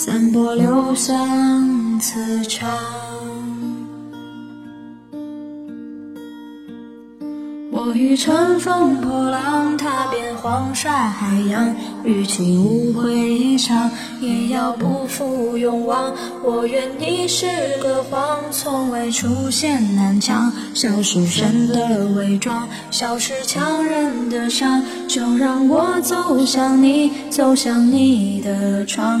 散播留香磁场。我欲乘风破浪，踏遍黄沙海洋，与其无悔一场，也要不负勇往。我愿你是个谎，从未出现南墙，消失神的伪装，消失强忍的伤，就让我走向你，走向你的窗。